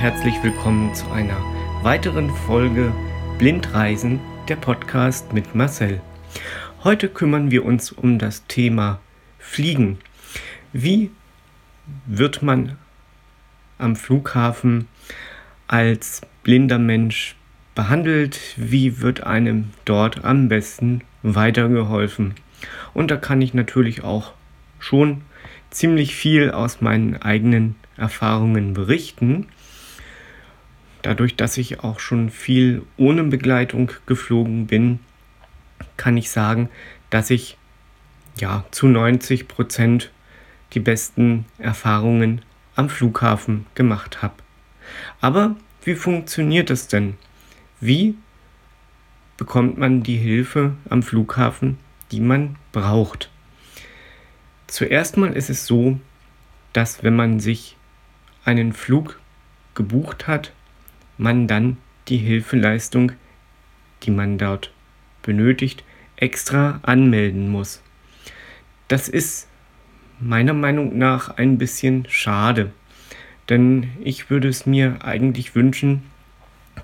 herzlich willkommen zu einer weiteren Folge Blindreisen, der Podcast mit Marcel. Heute kümmern wir uns um das Thema Fliegen. Wie wird man am Flughafen als blinder Mensch behandelt? Wie wird einem dort am besten weitergeholfen? Und da kann ich natürlich auch schon ziemlich viel aus meinen eigenen Erfahrungen berichten. Dadurch, dass ich auch schon viel ohne Begleitung geflogen bin, kann ich sagen, dass ich ja zu 90 Prozent die besten Erfahrungen am Flughafen gemacht habe. Aber wie funktioniert es denn? Wie bekommt man die Hilfe am Flughafen, die man braucht? Zuerst mal ist es so, dass wenn man sich einen Flug gebucht hat, man dann die Hilfeleistung, die man dort benötigt, extra anmelden muss. Das ist meiner Meinung nach ein bisschen schade, denn ich würde es mir eigentlich wünschen,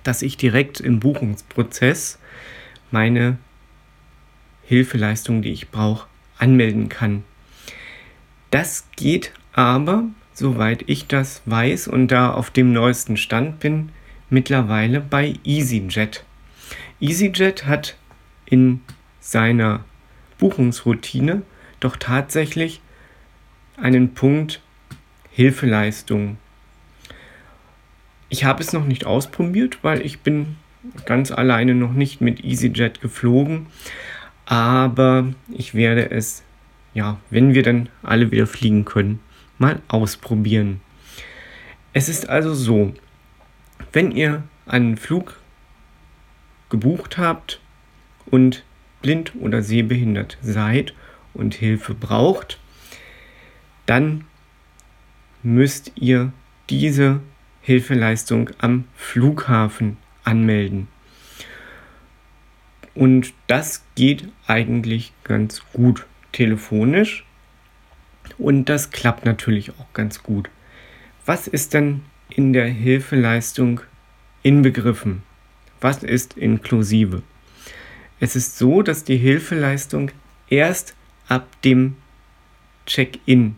dass ich direkt im Buchungsprozess meine Hilfeleistung, die ich brauche, anmelden kann. Das geht aber, soweit ich das weiß und da auf dem neuesten Stand bin, mittlerweile bei EasyJet. EasyJet hat in seiner Buchungsroutine doch tatsächlich einen Punkt Hilfeleistung. Ich habe es noch nicht ausprobiert, weil ich bin ganz alleine noch nicht mit EasyJet geflogen, aber ich werde es ja, wenn wir dann alle wieder fliegen können, mal ausprobieren. Es ist also so, wenn ihr einen Flug gebucht habt und blind oder sehbehindert seid und Hilfe braucht, dann müsst ihr diese Hilfeleistung am Flughafen anmelden. Und das geht eigentlich ganz gut telefonisch und das klappt natürlich auch ganz gut. Was ist denn in der Hilfeleistung inbegriffen? Was ist inklusive? Es ist so, dass die Hilfeleistung erst ab dem Check-in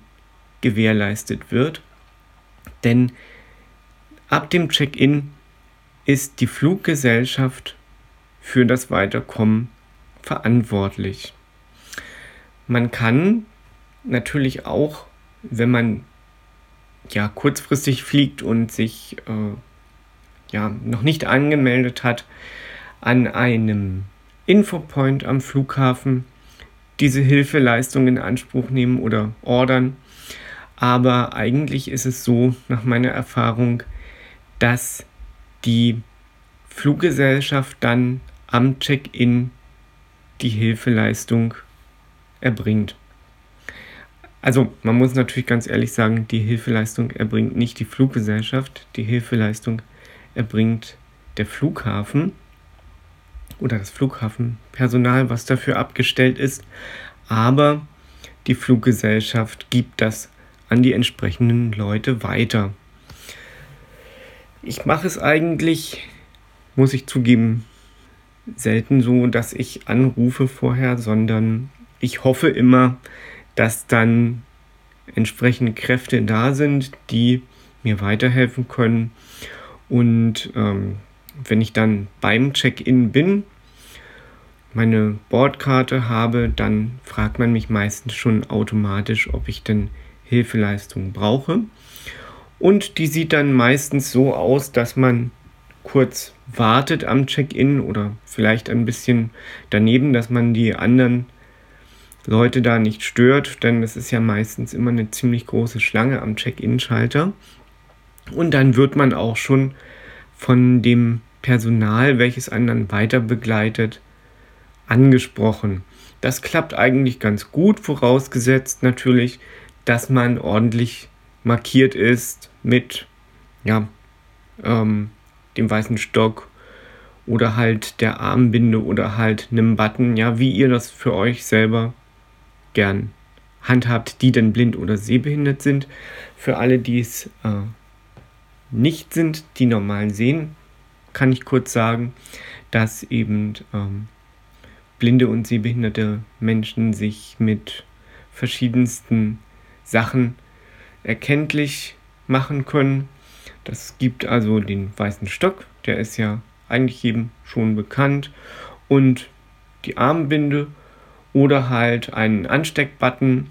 gewährleistet wird, denn ab dem Check-in ist die Fluggesellschaft für das Weiterkommen verantwortlich. Man kann natürlich auch, wenn man ja kurzfristig fliegt und sich äh, ja noch nicht angemeldet hat, an einem Infopoint am Flughafen diese Hilfeleistung in Anspruch nehmen oder ordern. Aber eigentlich ist es so, nach meiner Erfahrung, dass die Fluggesellschaft dann am Check-in die Hilfeleistung erbringt. Also man muss natürlich ganz ehrlich sagen, die Hilfeleistung erbringt nicht die Fluggesellschaft, die Hilfeleistung erbringt der Flughafen oder das Flughafenpersonal, was dafür abgestellt ist, aber die Fluggesellschaft gibt das an die entsprechenden Leute weiter. Ich mache es eigentlich, muss ich zugeben, selten so, dass ich anrufe vorher, sondern ich hoffe immer, dass dann entsprechende Kräfte da sind, die mir weiterhelfen können. Und ähm, wenn ich dann beim Check-in bin, meine Bordkarte habe, dann fragt man mich meistens schon automatisch, ob ich denn Hilfeleistung brauche. Und die sieht dann meistens so aus, dass man kurz wartet am Check-in oder vielleicht ein bisschen daneben, dass man die anderen Leute da nicht stört, denn es ist ja meistens immer eine ziemlich große Schlange am Check-in-Schalter. Und dann wird man auch schon von dem Personal, welches einen dann weiter begleitet, angesprochen. Das klappt eigentlich ganz gut, vorausgesetzt natürlich, dass man ordentlich markiert ist mit ja, ähm, dem weißen Stock oder halt der Armbinde oder halt einem Button, ja, wie ihr das für euch selber gern handhabt, die denn blind oder sehbehindert sind. Für alle, die es äh, nicht sind, die normal sehen, kann ich kurz sagen, dass eben ähm, blinde und sehbehinderte Menschen sich mit verschiedensten Sachen erkenntlich machen können. Das gibt also den weißen Stock, der ist ja eigentlich jedem schon bekannt, und die Armbinde oder halt einen Ansteckbutton,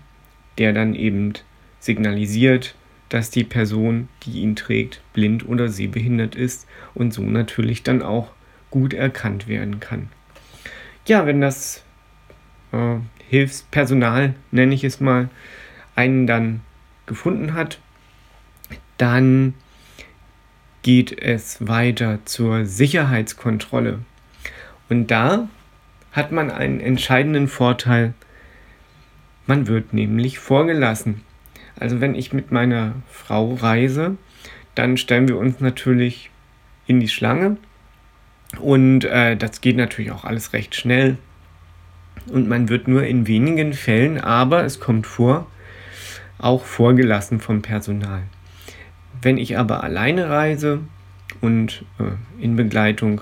der dann eben signalisiert, dass die Person, die ihn trägt, blind oder sehbehindert ist und so natürlich dann auch gut erkannt werden kann. Ja, wenn das äh, Hilfspersonal, nenne ich es mal, einen dann gefunden hat, dann geht es weiter zur Sicherheitskontrolle. Und da hat man einen entscheidenden Vorteil. Man wird nämlich vorgelassen. Also wenn ich mit meiner Frau reise, dann stellen wir uns natürlich in die Schlange. Und äh, das geht natürlich auch alles recht schnell. Und man wird nur in wenigen Fällen, aber es kommt vor, auch vorgelassen vom Personal. Wenn ich aber alleine reise und äh, in Begleitung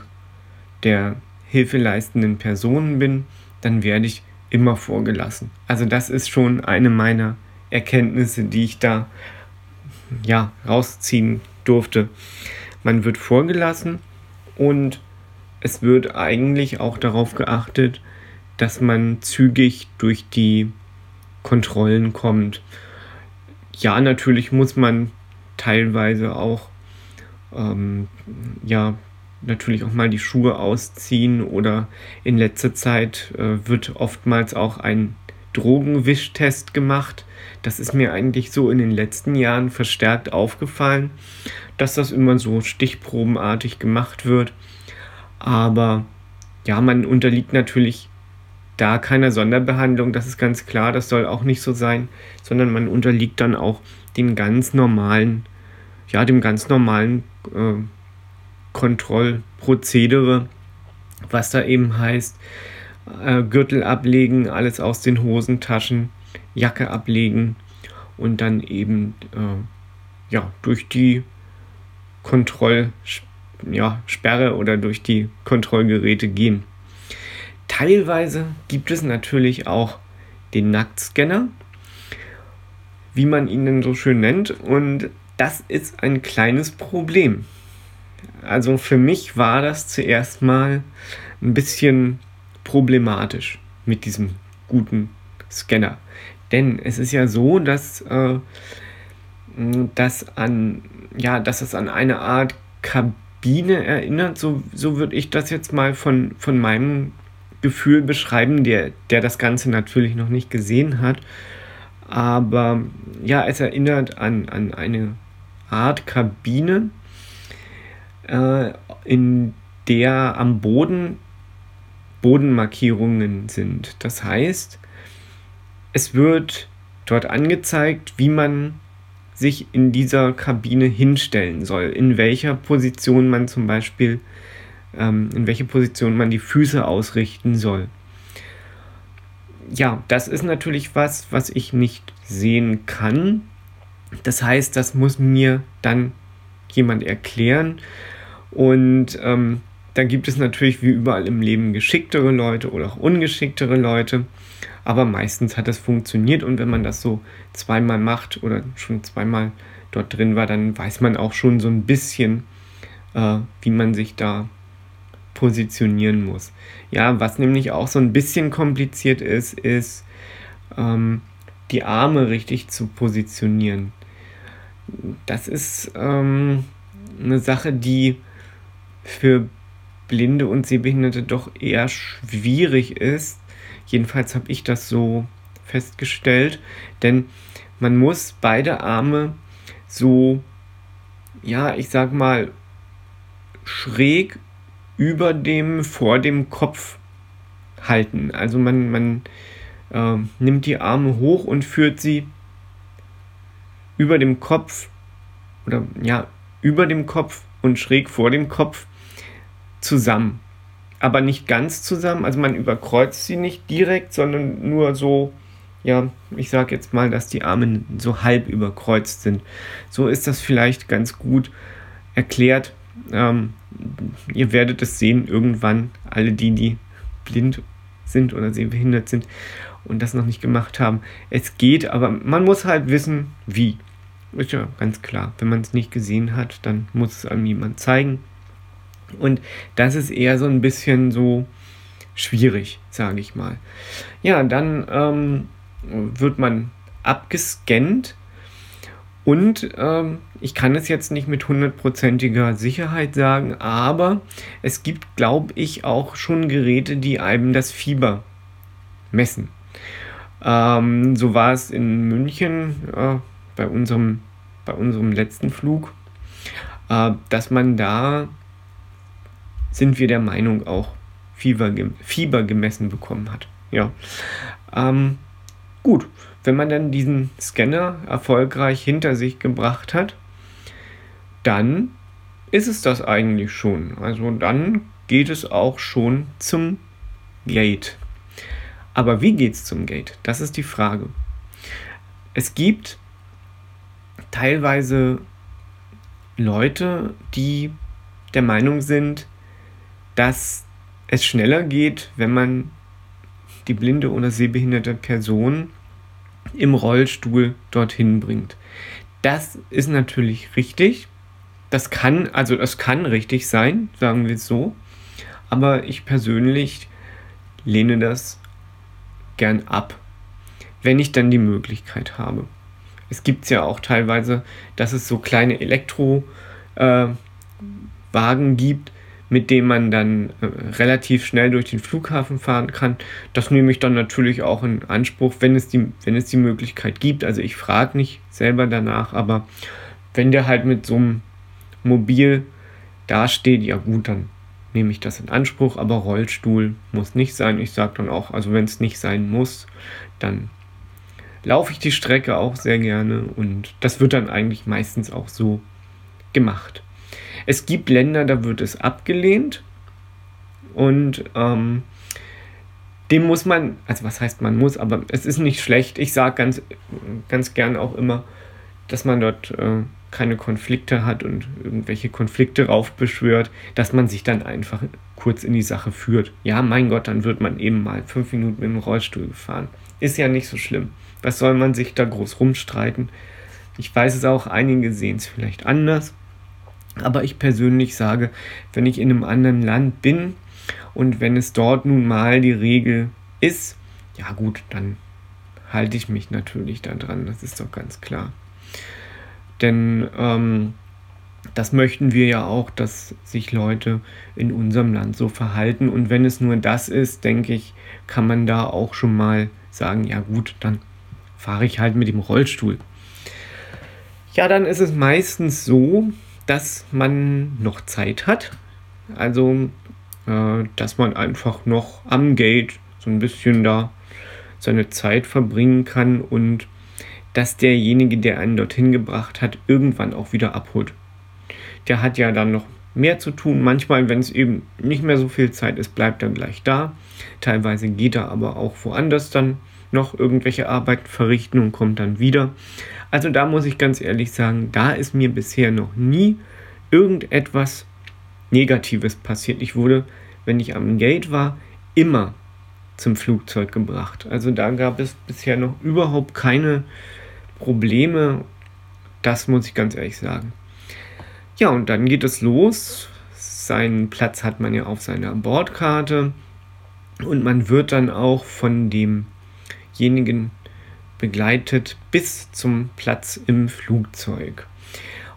der hilfeleistenden Personen bin, dann werde ich immer vorgelassen. Also das ist schon eine meiner Erkenntnisse, die ich da ja rausziehen durfte. Man wird vorgelassen und es wird eigentlich auch darauf geachtet, dass man zügig durch die Kontrollen kommt. Ja, natürlich muss man teilweise auch ähm, ja natürlich auch mal die Schuhe ausziehen oder in letzter Zeit äh, wird oftmals auch ein Drogenwischtest gemacht. Das ist mir eigentlich so in den letzten Jahren verstärkt aufgefallen, dass das immer so stichprobenartig gemacht wird. Aber ja, man unterliegt natürlich da keiner Sonderbehandlung, das ist ganz klar, das soll auch nicht so sein, sondern man unterliegt dann auch den ganz normalen, ja, dem ganz normalen äh, Kontrollprozedere, was da eben heißt, äh, Gürtel ablegen, alles aus den Hosentaschen, Jacke ablegen und dann eben äh, ja, durch die Kontrollsperre oder durch die Kontrollgeräte gehen. Teilweise gibt es natürlich auch den Nacktscanner, wie man ihn denn so schön nennt, und das ist ein kleines Problem. Also für mich war das zuerst mal ein bisschen problematisch mit diesem guten Scanner. Denn es ist ja so, dass, äh, dass, an, ja, dass es an eine Art Kabine erinnert. So, so würde ich das jetzt mal von, von meinem Gefühl beschreiben, der, der das Ganze natürlich noch nicht gesehen hat. Aber ja, es erinnert an, an eine Art Kabine, äh, in der am Boden Bodenmarkierungen sind. Das heißt, es wird dort angezeigt, wie man sich in dieser Kabine hinstellen soll, in welcher Position man zum Beispiel, ähm, in welche Position man die Füße ausrichten soll. Ja, das ist natürlich was, was ich nicht sehen kann. Das heißt, das muss mir dann jemand erklären. Und ähm, dann gibt es natürlich wie überall im Leben geschicktere Leute oder auch ungeschicktere Leute. Aber meistens hat das funktioniert und wenn man das so zweimal macht oder schon zweimal dort drin war, dann weiß man auch schon so ein bisschen, äh, wie man sich da positionieren muss. Ja, was nämlich auch so ein bisschen kompliziert ist, ist ähm, die Arme richtig zu positionieren. Das ist ähm, eine Sache, die für Blinde und Sehbehinderte doch eher schwierig ist. Jedenfalls habe ich das so festgestellt, denn man muss beide Arme so, ja, ich sag mal, schräg über dem, vor dem Kopf halten. Also man, man äh, nimmt die Arme hoch und führt sie über dem Kopf oder ja, über dem Kopf und schräg vor dem Kopf zusammen. Aber nicht ganz zusammen, also man überkreuzt sie nicht direkt, sondern nur so, ja, ich sage jetzt mal, dass die Arme so halb überkreuzt sind. So ist das vielleicht ganz gut erklärt. Ähm, ihr werdet es sehen irgendwann, alle die, die blind sind oder sehbehindert sind und das noch nicht gemacht haben. Es geht, aber man muss halt wissen, wie. Ist ja ganz klar. Wenn man es nicht gesehen hat, dann muss es einem jemand zeigen. Und das ist eher so ein bisschen so schwierig, sage ich mal. Ja, dann ähm, wird man abgescannt und ähm, ich kann es jetzt nicht mit hundertprozentiger Sicherheit sagen, aber es gibt, glaube ich, auch schon Geräte, die einem das Fieber messen. Ähm, so war es in München äh, bei, unserem, bei unserem letzten Flug, äh, dass man da, sind wir der Meinung, auch Fieber, Fieber gemessen bekommen hat. Ja. Ähm, gut, wenn man dann diesen Scanner erfolgreich hinter sich gebracht hat, dann ist es das eigentlich schon. Also dann geht es auch schon zum Gate. Aber wie geht es zum Gate? Das ist die Frage. Es gibt teilweise Leute, die der Meinung sind, dass es schneller geht, wenn man die blinde oder sehbehinderte Person im Rollstuhl dorthin bringt. Das ist natürlich richtig. Das kann, also es kann richtig sein, sagen wir es so. Aber ich persönlich lehne das gern ab, wenn ich dann die Möglichkeit habe. Es gibt es ja auch teilweise, dass es so kleine Elektrowagen äh, gibt, mit denen man dann äh, relativ schnell durch den Flughafen fahren kann. Das nehme ich dann natürlich auch in Anspruch, wenn es die, wenn es die Möglichkeit gibt. Also ich frage nicht selber danach, aber wenn der halt mit so einem Mobil dasteht, ja gut, dann nehme ich das in Anspruch, aber Rollstuhl muss nicht sein. Ich sage dann auch, also wenn es nicht sein muss, dann laufe ich die Strecke auch sehr gerne und das wird dann eigentlich meistens auch so gemacht. Es gibt Länder, da wird es abgelehnt und ähm, dem muss man, also was heißt man muss, aber es ist nicht schlecht. Ich sage ganz, ganz gern auch immer, dass man dort äh, keine Konflikte hat und irgendwelche Konflikte raufbeschwört, dass man sich dann einfach kurz in die Sache führt. Ja, mein Gott, dann wird man eben mal fünf Minuten mit dem Rollstuhl gefahren. Ist ja nicht so schlimm. Was soll man sich da groß rumstreiten? Ich weiß es auch, einige sehen es vielleicht anders. Aber ich persönlich sage, wenn ich in einem anderen Land bin und wenn es dort nun mal die Regel ist, ja gut, dann halte ich mich natürlich daran. Das ist doch ganz klar. Denn ähm, das möchten wir ja auch, dass sich Leute in unserem Land so verhalten. Und wenn es nur das ist, denke ich, kann man da auch schon mal sagen, ja gut, dann fahre ich halt mit dem Rollstuhl. Ja, dann ist es meistens so, dass man noch Zeit hat. Also, äh, dass man einfach noch am Gate so ein bisschen da seine Zeit verbringen kann und dass derjenige, der einen dorthin gebracht hat, irgendwann auch wieder abholt. Der hat ja dann noch mehr zu tun. Manchmal, wenn es eben nicht mehr so viel Zeit ist, bleibt er gleich da. Teilweise geht er aber auch woanders dann noch irgendwelche Arbeiten verrichten und kommt dann wieder. Also da muss ich ganz ehrlich sagen, da ist mir bisher noch nie irgendetwas Negatives passiert. Ich wurde, wenn ich am Gate war, immer zum Flugzeug gebracht. Also da gab es bisher noch überhaupt keine Probleme. Das muss ich ganz ehrlich sagen. Ja, und dann geht es los. Seinen Platz hat man ja auf seiner Bordkarte. Und man wird dann auch von demjenigen begleitet bis zum Platz im Flugzeug.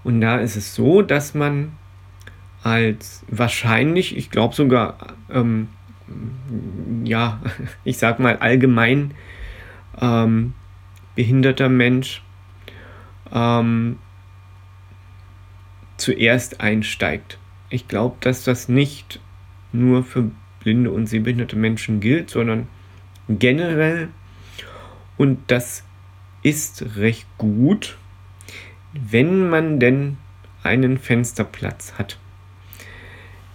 Und da ist es so, dass man als wahrscheinlich, ich glaube sogar, ähm, ja, ich sag mal allgemein ähm, behinderter Mensch ähm, zuerst einsteigt. Ich glaube, dass das nicht nur für blinde und sehbehinderte Menschen gilt, sondern generell. Und das ist recht gut, wenn man denn einen Fensterplatz hat.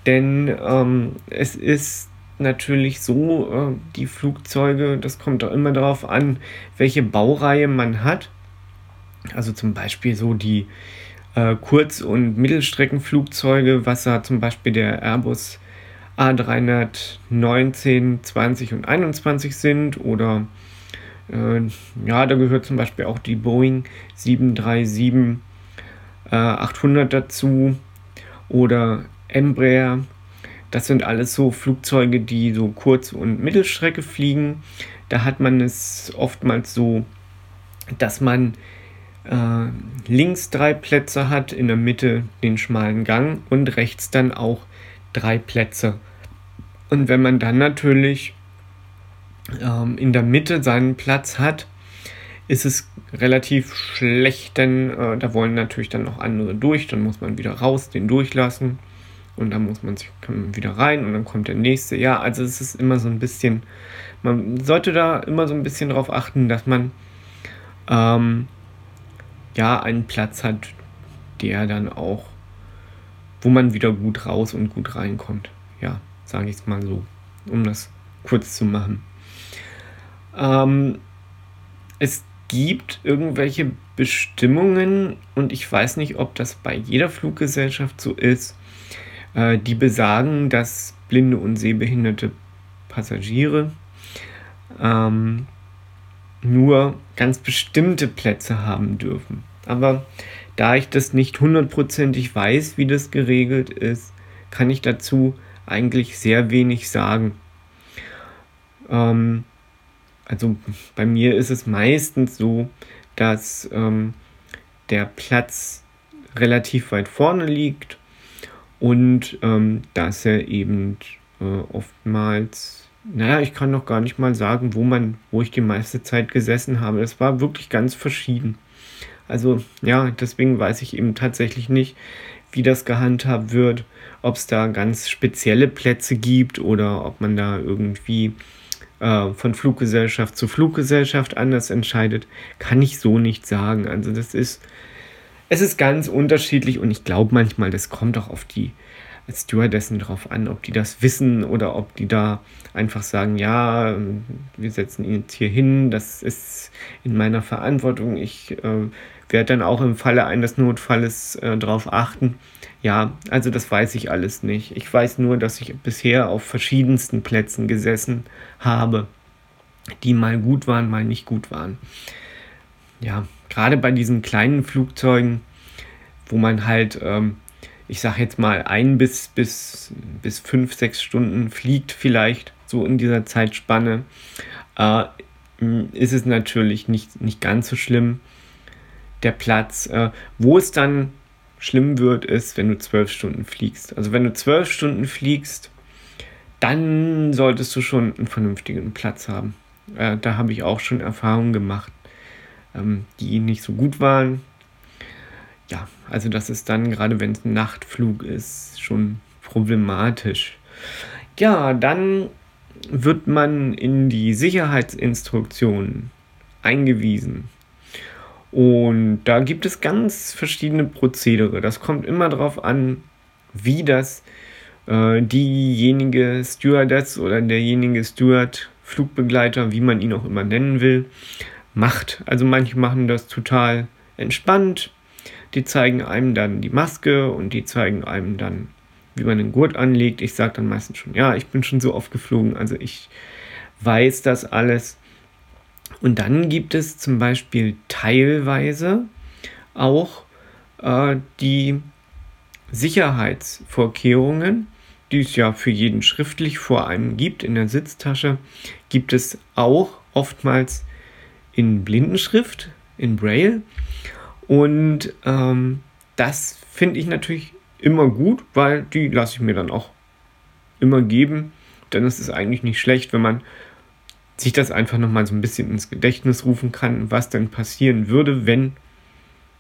Denn ähm, es ist natürlich so, äh, die Flugzeuge, das kommt auch immer darauf an, welche Baureihe man hat. Also zum Beispiel so die äh, Kurz- und Mittelstreckenflugzeuge, was da zum Beispiel der Airbus A319, 20 und 21 sind oder ja, da gehört zum Beispiel auch die Boeing 737 äh, 800 dazu oder Embraer. Das sind alles so Flugzeuge, die so Kurz- und Mittelstrecke fliegen. Da hat man es oftmals so, dass man äh, links drei Plätze hat, in der Mitte den schmalen Gang und rechts dann auch drei Plätze. Und wenn man dann natürlich ähm, in der Mitte seinen Platz hat, ist es relativ schlecht, denn äh, da wollen natürlich dann noch andere durch, dann muss man wieder raus, den durchlassen und dann muss man sich man wieder rein und dann kommt der nächste. Ja, also es ist immer so ein bisschen, man sollte da immer so ein bisschen darauf achten, dass man ähm, ja einen Platz hat, der dann auch, wo man wieder gut raus und gut reinkommt. Ja, sage ich es mal so, um das kurz zu machen. Ähm, es gibt irgendwelche Bestimmungen und ich weiß nicht, ob das bei jeder Fluggesellschaft so ist, äh, die besagen, dass blinde und sehbehinderte Passagiere ähm, nur ganz bestimmte Plätze haben dürfen. Aber da ich das nicht hundertprozentig weiß, wie das geregelt ist, kann ich dazu eigentlich sehr wenig sagen. Ähm, also bei mir ist es meistens so, dass ähm, der Platz relativ weit vorne liegt und ähm, dass er eben äh, oftmals, naja, ich kann noch gar nicht mal sagen, wo man, wo ich die meiste Zeit gesessen habe. Es war wirklich ganz verschieden. Also ja, deswegen weiß ich eben tatsächlich nicht, wie das gehandhabt wird, ob es da ganz spezielle Plätze gibt oder ob man da irgendwie äh, von Fluggesellschaft zu Fluggesellschaft anders entscheidet, kann ich so nicht sagen. Also das ist, es ist ganz unterschiedlich und ich glaube manchmal, das kommt auch auf die Stewardessen drauf an, ob die das wissen oder ob die da einfach sagen, ja, wir setzen ihn jetzt hier hin, das ist in meiner Verantwortung. Ich äh, werde dann auch im Falle eines Notfalles äh, darauf achten. Ja, also das weiß ich alles nicht. Ich weiß nur, dass ich bisher auf verschiedensten Plätzen gesessen habe, die mal gut waren, mal nicht gut waren. Ja, gerade bei diesen kleinen Flugzeugen, wo man halt, ähm, ich sag jetzt mal, ein bis, bis, bis fünf, sechs Stunden fliegt, vielleicht so in dieser Zeitspanne, äh, ist es natürlich nicht, nicht ganz so schlimm. Der Platz, äh, wo es dann schlimm wird, ist, wenn du zwölf Stunden fliegst. Also wenn du zwölf Stunden fliegst, dann solltest du schon einen vernünftigen Platz haben. Äh, da habe ich auch schon Erfahrungen gemacht, ähm, die nicht so gut waren. Ja, also das ist dann, gerade wenn es ein Nachtflug ist, schon problematisch. Ja, dann wird man in die Sicherheitsinstruktionen eingewiesen. Und da gibt es ganz verschiedene Prozedere. Das kommt immer darauf an, wie das äh, diejenige Stewardess oder derjenige Steward, Flugbegleiter, wie man ihn auch immer nennen will, macht. Also manche machen das total entspannt. Die zeigen einem dann die Maske und die zeigen einem dann, wie man den Gurt anlegt. Ich sage dann meistens schon, ja, ich bin schon so oft geflogen, also ich weiß das alles. Und dann gibt es zum Beispiel teilweise auch äh, die Sicherheitsvorkehrungen, die es ja für jeden schriftlich vor einem gibt in der Sitztasche, gibt es auch oftmals in Blindenschrift, in Braille. Und ähm, das finde ich natürlich immer gut, weil die lasse ich mir dann auch immer geben. Denn es ist eigentlich nicht schlecht, wenn man sich das einfach nochmal so ein bisschen ins Gedächtnis rufen kann, was denn passieren würde, wenn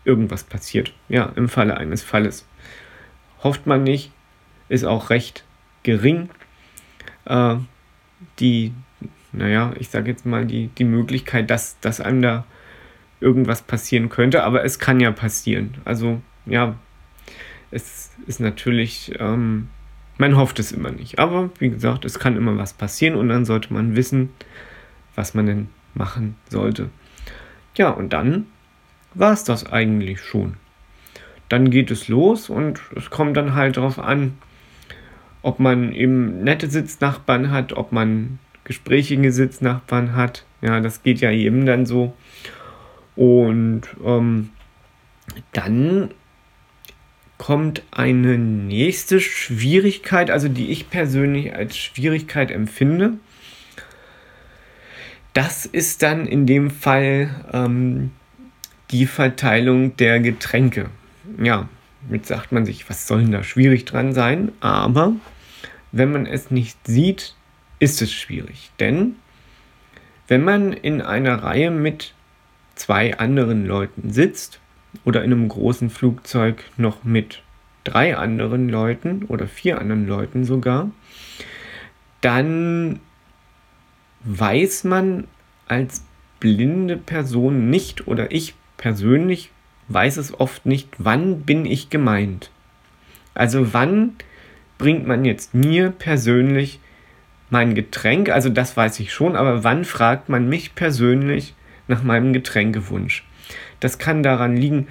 irgendwas passiert. Ja, im Falle eines Falles. Hofft man nicht, ist auch recht gering. Äh, die, naja, ich sage jetzt mal, die, die Möglichkeit, dass, dass einem da irgendwas passieren könnte, aber es kann ja passieren. Also, ja, es ist natürlich, ähm, man hofft es immer nicht. Aber wie gesagt, es kann immer was passieren und dann sollte man wissen, was man denn machen sollte. Ja, und dann war es das eigentlich schon. dann geht es los und es kommt dann halt darauf an, ob man eben nette Sitznachbarn hat, ob man gesprächige Sitznachbarn hat. Ja, das geht ja jedem dann so. Und ähm, dann kommt eine nächste Schwierigkeit, also die ich persönlich als Schwierigkeit empfinde. Das ist dann in dem Fall ähm, die Verteilung der Getränke. Ja, jetzt sagt man sich, was soll denn da schwierig dran sein? Aber wenn man es nicht sieht, ist es schwierig. Denn wenn man in einer Reihe mit zwei anderen Leuten sitzt oder in einem großen Flugzeug noch mit drei anderen Leuten oder vier anderen Leuten sogar, dann weiß man als blinde Person nicht oder ich persönlich weiß es oft nicht, wann bin ich gemeint. Also wann bringt man jetzt mir persönlich mein Getränk, also das weiß ich schon, aber wann fragt man mich persönlich nach meinem Getränkewunsch? Das kann daran liegen,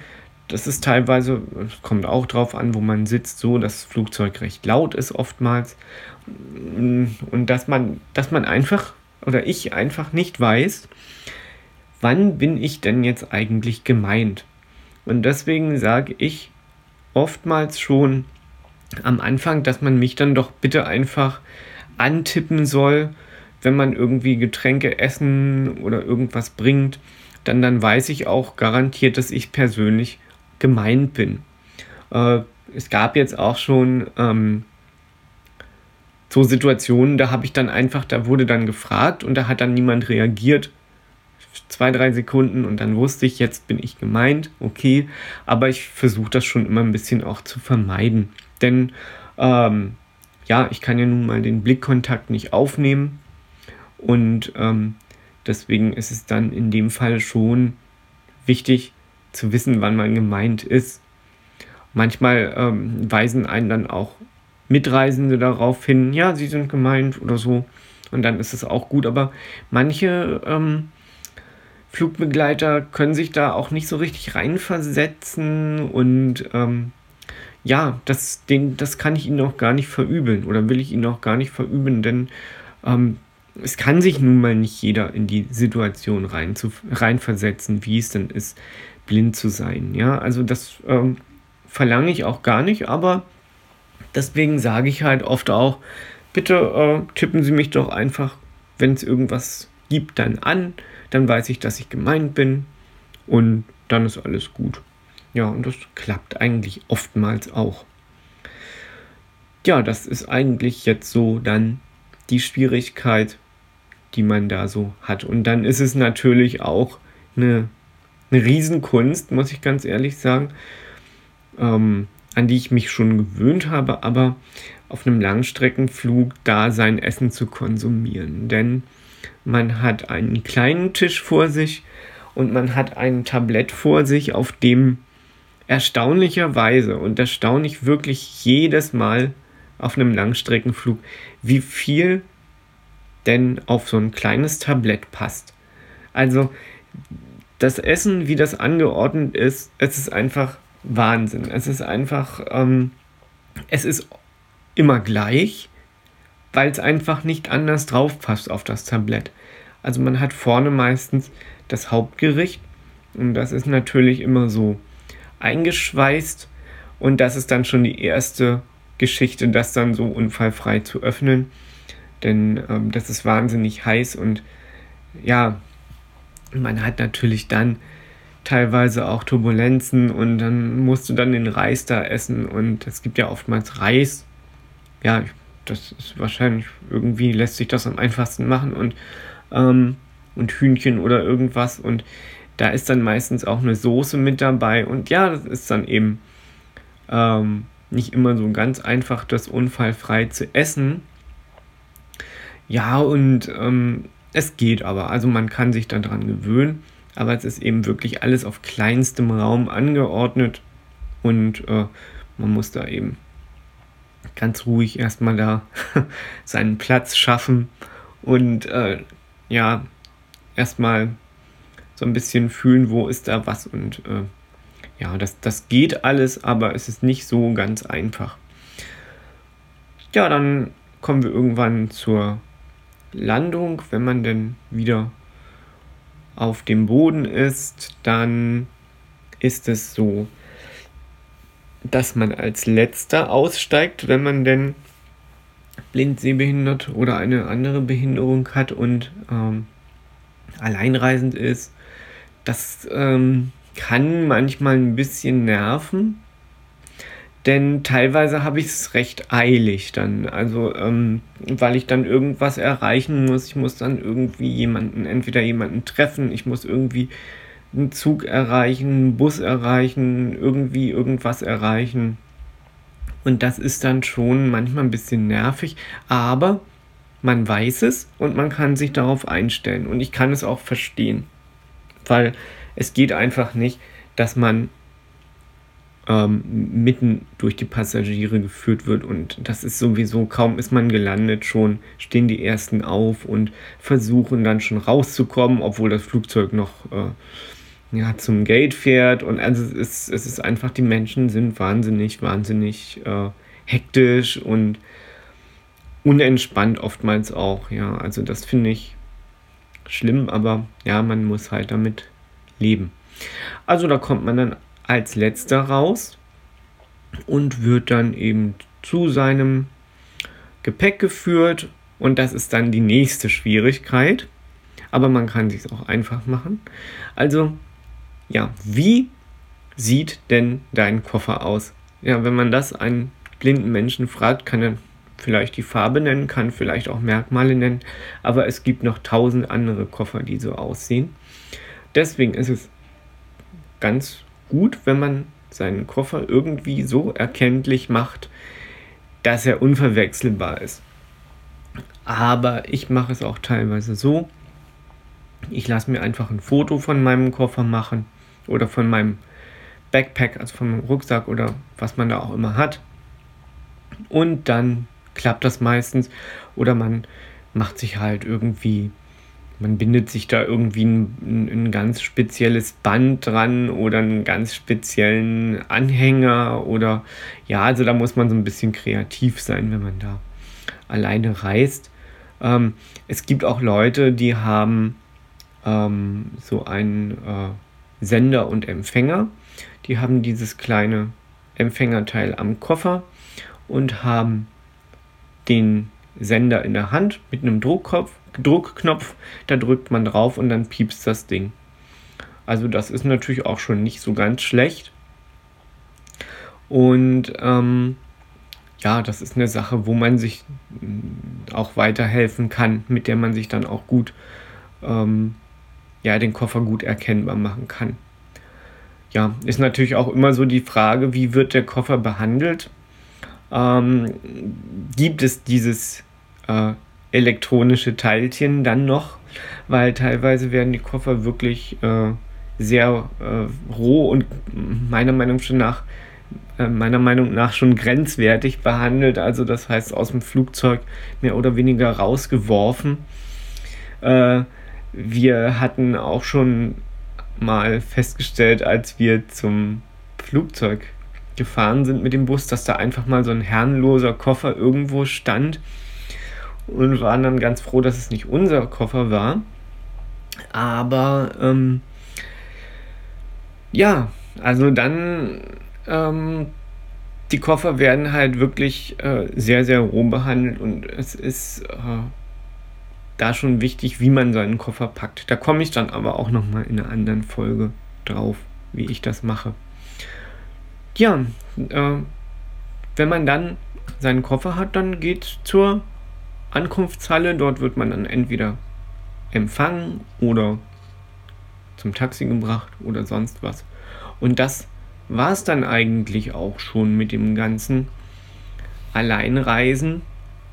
dass es teilweise, es kommt auch drauf an, wo man sitzt, so, dass das Flugzeug recht laut ist oftmals und dass man, dass man einfach oder ich einfach nicht weiß, wann bin ich denn jetzt eigentlich gemeint? Und deswegen sage ich oftmals schon am Anfang, dass man mich dann doch bitte einfach antippen soll, wenn man irgendwie Getränke essen oder irgendwas bringt, dann, dann weiß ich auch garantiert, dass ich persönlich gemeint bin. Äh, es gab jetzt auch schon ähm, so Situationen, da habe ich dann einfach, da wurde dann gefragt und da hat dann niemand reagiert zwei, drei Sekunden und dann wusste ich, jetzt bin ich gemeint, okay, aber ich versuche das schon immer ein bisschen auch zu vermeiden. Denn ähm, ja, ich kann ja nun mal den Blickkontakt nicht aufnehmen und ähm, deswegen ist es dann in dem Fall schon wichtig zu wissen, wann man gemeint ist. Manchmal ähm, weisen einen dann auch Mitreisende darauf hin, ja, sie sind gemeint oder so. Und dann ist es auch gut. Aber manche ähm, Flugbegleiter können sich da auch nicht so richtig reinversetzen und ähm, ja, das, den, das kann ich ihnen auch gar nicht verübeln oder will ich ihnen auch gar nicht verüben, denn ähm, es kann sich nun mal nicht jeder in die Situation rein zu, reinversetzen, wie es denn ist, blind zu sein. Ja, also das ähm, verlange ich auch gar nicht, aber deswegen sage ich halt oft auch, bitte äh, tippen Sie mich doch einfach, wenn es irgendwas gibt, dann an dann weiß ich, dass ich gemeint bin und dann ist alles gut. Ja, und das klappt eigentlich oftmals auch. Ja, das ist eigentlich jetzt so dann die Schwierigkeit, die man da so hat. Und dann ist es natürlich auch eine, eine Riesenkunst, muss ich ganz ehrlich sagen, ähm, an die ich mich schon gewöhnt habe, aber auf einem Langstreckenflug da sein Essen zu konsumieren. Denn man hat einen kleinen Tisch vor sich und man hat ein Tablett vor sich, auf dem erstaunlicherweise, und das staune ich wirklich jedes Mal auf einem Langstreckenflug, wie viel denn auf so ein kleines Tablett passt. Also das Essen, wie das angeordnet ist, es ist einfach Wahnsinn. Es ist einfach, ähm, es ist immer gleich weil es einfach nicht anders drauf passt auf das Tablett. Also man hat vorne meistens das Hauptgericht und das ist natürlich immer so eingeschweißt und das ist dann schon die erste Geschichte, das dann so unfallfrei zu öffnen, denn ähm, das ist wahnsinnig heiß und ja, man hat natürlich dann teilweise auch Turbulenzen und dann musst du dann den Reis da essen und es gibt ja oftmals Reis. Ja, das ist wahrscheinlich irgendwie lässt sich das am einfachsten machen und, ähm, und Hühnchen oder irgendwas und da ist dann meistens auch eine Soße mit dabei und ja, das ist dann eben ähm, nicht immer so ganz einfach, das unfallfrei zu essen. Ja, und ähm, es geht aber, also man kann sich daran gewöhnen, aber es ist eben wirklich alles auf kleinstem Raum angeordnet und äh, man muss da eben ganz ruhig erstmal da seinen Platz schaffen und äh, ja, erstmal so ein bisschen fühlen, wo ist da was und äh, ja, das, das geht alles, aber es ist nicht so ganz einfach. Ja, dann kommen wir irgendwann zur Landung. Wenn man denn wieder auf dem Boden ist, dann ist es so, dass man als letzter aussteigt, wenn man denn blind, sehbehindert oder eine andere Behinderung hat und ähm, alleinreisend ist. Das ähm, kann manchmal ein bisschen nerven, denn teilweise habe ich es recht eilig dann. Also, ähm, weil ich dann irgendwas erreichen muss. Ich muss dann irgendwie jemanden, entweder jemanden treffen, ich muss irgendwie einen Zug erreichen, einen Bus erreichen, irgendwie irgendwas erreichen. Und das ist dann schon manchmal ein bisschen nervig, aber man weiß es und man kann sich darauf einstellen. Und ich kann es auch verstehen, weil es geht einfach nicht, dass man ähm, mitten durch die Passagiere geführt wird und das ist sowieso, kaum ist man gelandet, schon stehen die ersten auf und versuchen dann schon rauszukommen, obwohl das Flugzeug noch äh, ja, zum Gate fährt und also es ist, es ist einfach, die Menschen sind wahnsinnig, wahnsinnig äh, hektisch und unentspannt oftmals auch, ja, also das finde ich schlimm, aber ja, man muss halt damit leben. Also da kommt man dann als letzter raus und wird dann eben zu seinem Gepäck geführt und das ist dann die nächste Schwierigkeit. Aber man kann sich auch einfach machen. Also, ja, wie sieht denn dein Koffer aus? Ja, wenn man das einen blinden Menschen fragt, kann er vielleicht die Farbe nennen, kann vielleicht auch Merkmale nennen, aber es gibt noch tausend andere Koffer, die so aussehen. Deswegen ist es ganz gut, wenn man seinen Koffer irgendwie so erkenntlich macht, dass er unverwechselbar ist. Aber ich mache es auch teilweise so. Ich lasse mir einfach ein Foto von meinem Koffer machen oder von meinem Backpack, also vom Rucksack oder was man da auch immer hat. Und dann klappt das meistens. Oder man macht sich halt irgendwie man bindet sich da irgendwie ein, ein, ganz spezielles Band dran oder einen ganz speziellen Anhänger oder ja, also da muss man so ein bisschen kreativ sein, wenn man da alleine reist. Ähm, es gibt auch Leute, die haben ähm, so einen äh, Sender und Empfänger. Die haben dieses kleine Empfängerteil am Koffer und haben den Sender in der Hand mit einem Druckkopf Druckknopf, da drückt man drauf und dann piepst das Ding. Also das ist natürlich auch schon nicht so ganz schlecht. Und ähm, ja, das ist eine Sache, wo man sich mm, auch weiterhelfen kann, mit der man sich dann auch gut, ähm, ja, den Koffer gut erkennbar machen kann. Ja, ist natürlich auch immer so die Frage, wie wird der Koffer behandelt? Ähm, gibt es dieses äh, elektronische Teilchen dann noch, weil teilweise werden die Koffer wirklich äh, sehr äh, roh und meiner Meinung nach äh, meiner Meinung nach schon grenzwertig behandelt, also das heißt aus dem Flugzeug mehr oder weniger rausgeworfen. Äh, wir hatten auch schon mal festgestellt, als wir zum Flugzeug gefahren sind mit dem Bus, dass da einfach mal so ein herrenloser Koffer irgendwo stand und waren dann ganz froh, dass es nicht unser Koffer war. Aber ähm, ja, also dann ähm, die Koffer werden halt wirklich äh, sehr, sehr roh behandelt und es ist äh, da schon wichtig, wie man seinen Koffer packt. Da komme ich dann aber auch nochmal in einer anderen Folge drauf, wie ich das mache. Ja, äh, wenn man dann seinen Koffer hat, dann geht zur Ankunftshalle. Dort wird man dann entweder empfangen oder zum Taxi gebracht oder sonst was. Und das war es dann eigentlich auch schon mit dem ganzen Alleinreisen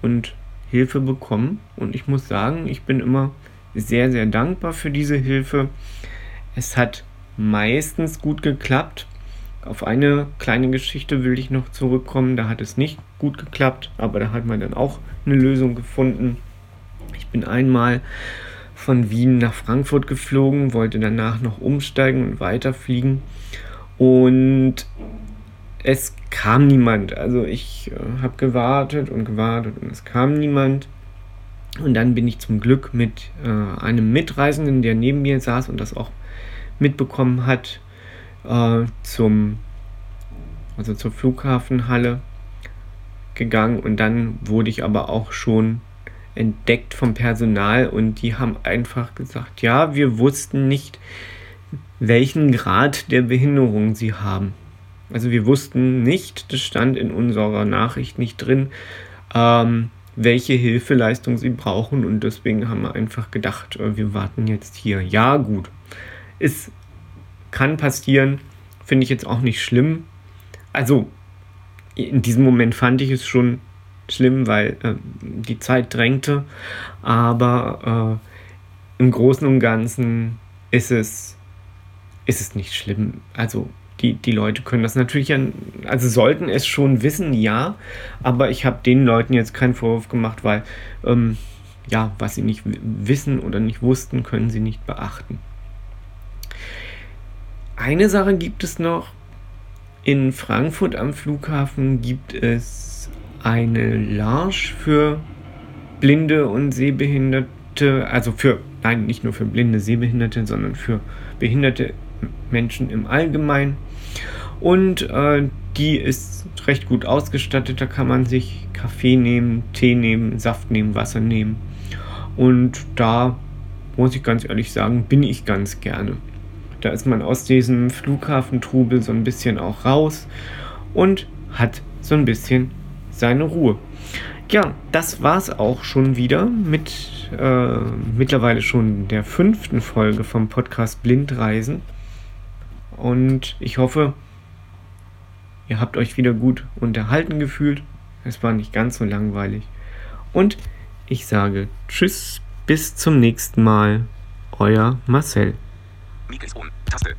und Hilfe bekommen. Und ich muss sagen, ich bin immer sehr, sehr dankbar für diese Hilfe. Es hat meistens gut geklappt. Auf eine kleine Geschichte will ich noch zurückkommen. Da hat es nicht gut geklappt, aber da hat man dann auch eine Lösung gefunden. Ich bin einmal von Wien nach Frankfurt geflogen, wollte danach noch umsteigen und weiterfliegen. Und es kam niemand. Also ich äh, habe gewartet und gewartet und es kam niemand. Und dann bin ich zum Glück mit äh, einem Mitreisenden, der neben mir saß und das auch mitbekommen hat, äh, zum, also zur Flughafenhalle gegangen. Und dann wurde ich aber auch schon entdeckt vom Personal und die haben einfach gesagt, ja, wir wussten nicht, welchen Grad der Behinderung sie haben. Also wir wussten nicht, das stand in unserer Nachricht nicht drin, ähm, welche Hilfeleistung sie brauchen und deswegen haben wir einfach gedacht, äh, wir warten jetzt hier. Ja, gut. Es kann passieren, finde ich jetzt auch nicht schlimm. Also in diesem Moment fand ich es schon schlimm, weil äh, die Zeit drängte, aber äh, im Großen und Ganzen ist es, ist es nicht schlimm. Also die, die Leute können das natürlich, an, also sollten es schon wissen, ja, aber ich habe den Leuten jetzt keinen Vorwurf gemacht, weil, ähm, ja, was sie nicht wissen oder nicht wussten, können sie nicht beachten. Eine Sache gibt es noch. In Frankfurt am Flughafen gibt es eine Large für Blinde und Sehbehinderte, also für, nein, nicht nur für blinde Sehbehinderte, sondern für behinderte Menschen im Allgemeinen. Und äh, die ist recht gut ausgestattet. Da kann man sich Kaffee nehmen, Tee nehmen, Saft nehmen, Wasser nehmen. Und da muss ich ganz ehrlich sagen, bin ich ganz gerne. Da ist man aus diesem Flughafentrubel so ein bisschen auch raus und hat so ein bisschen seine Ruhe. Ja, das war's auch schon wieder mit äh, mittlerweile schon der fünften Folge vom Podcast Blindreisen. Und ich hoffe, Ihr habt euch wieder gut unterhalten gefühlt. Es war nicht ganz so langweilig. Und ich sage Tschüss, bis zum nächsten Mal. Euer Marcel. ミクスオン、タスク、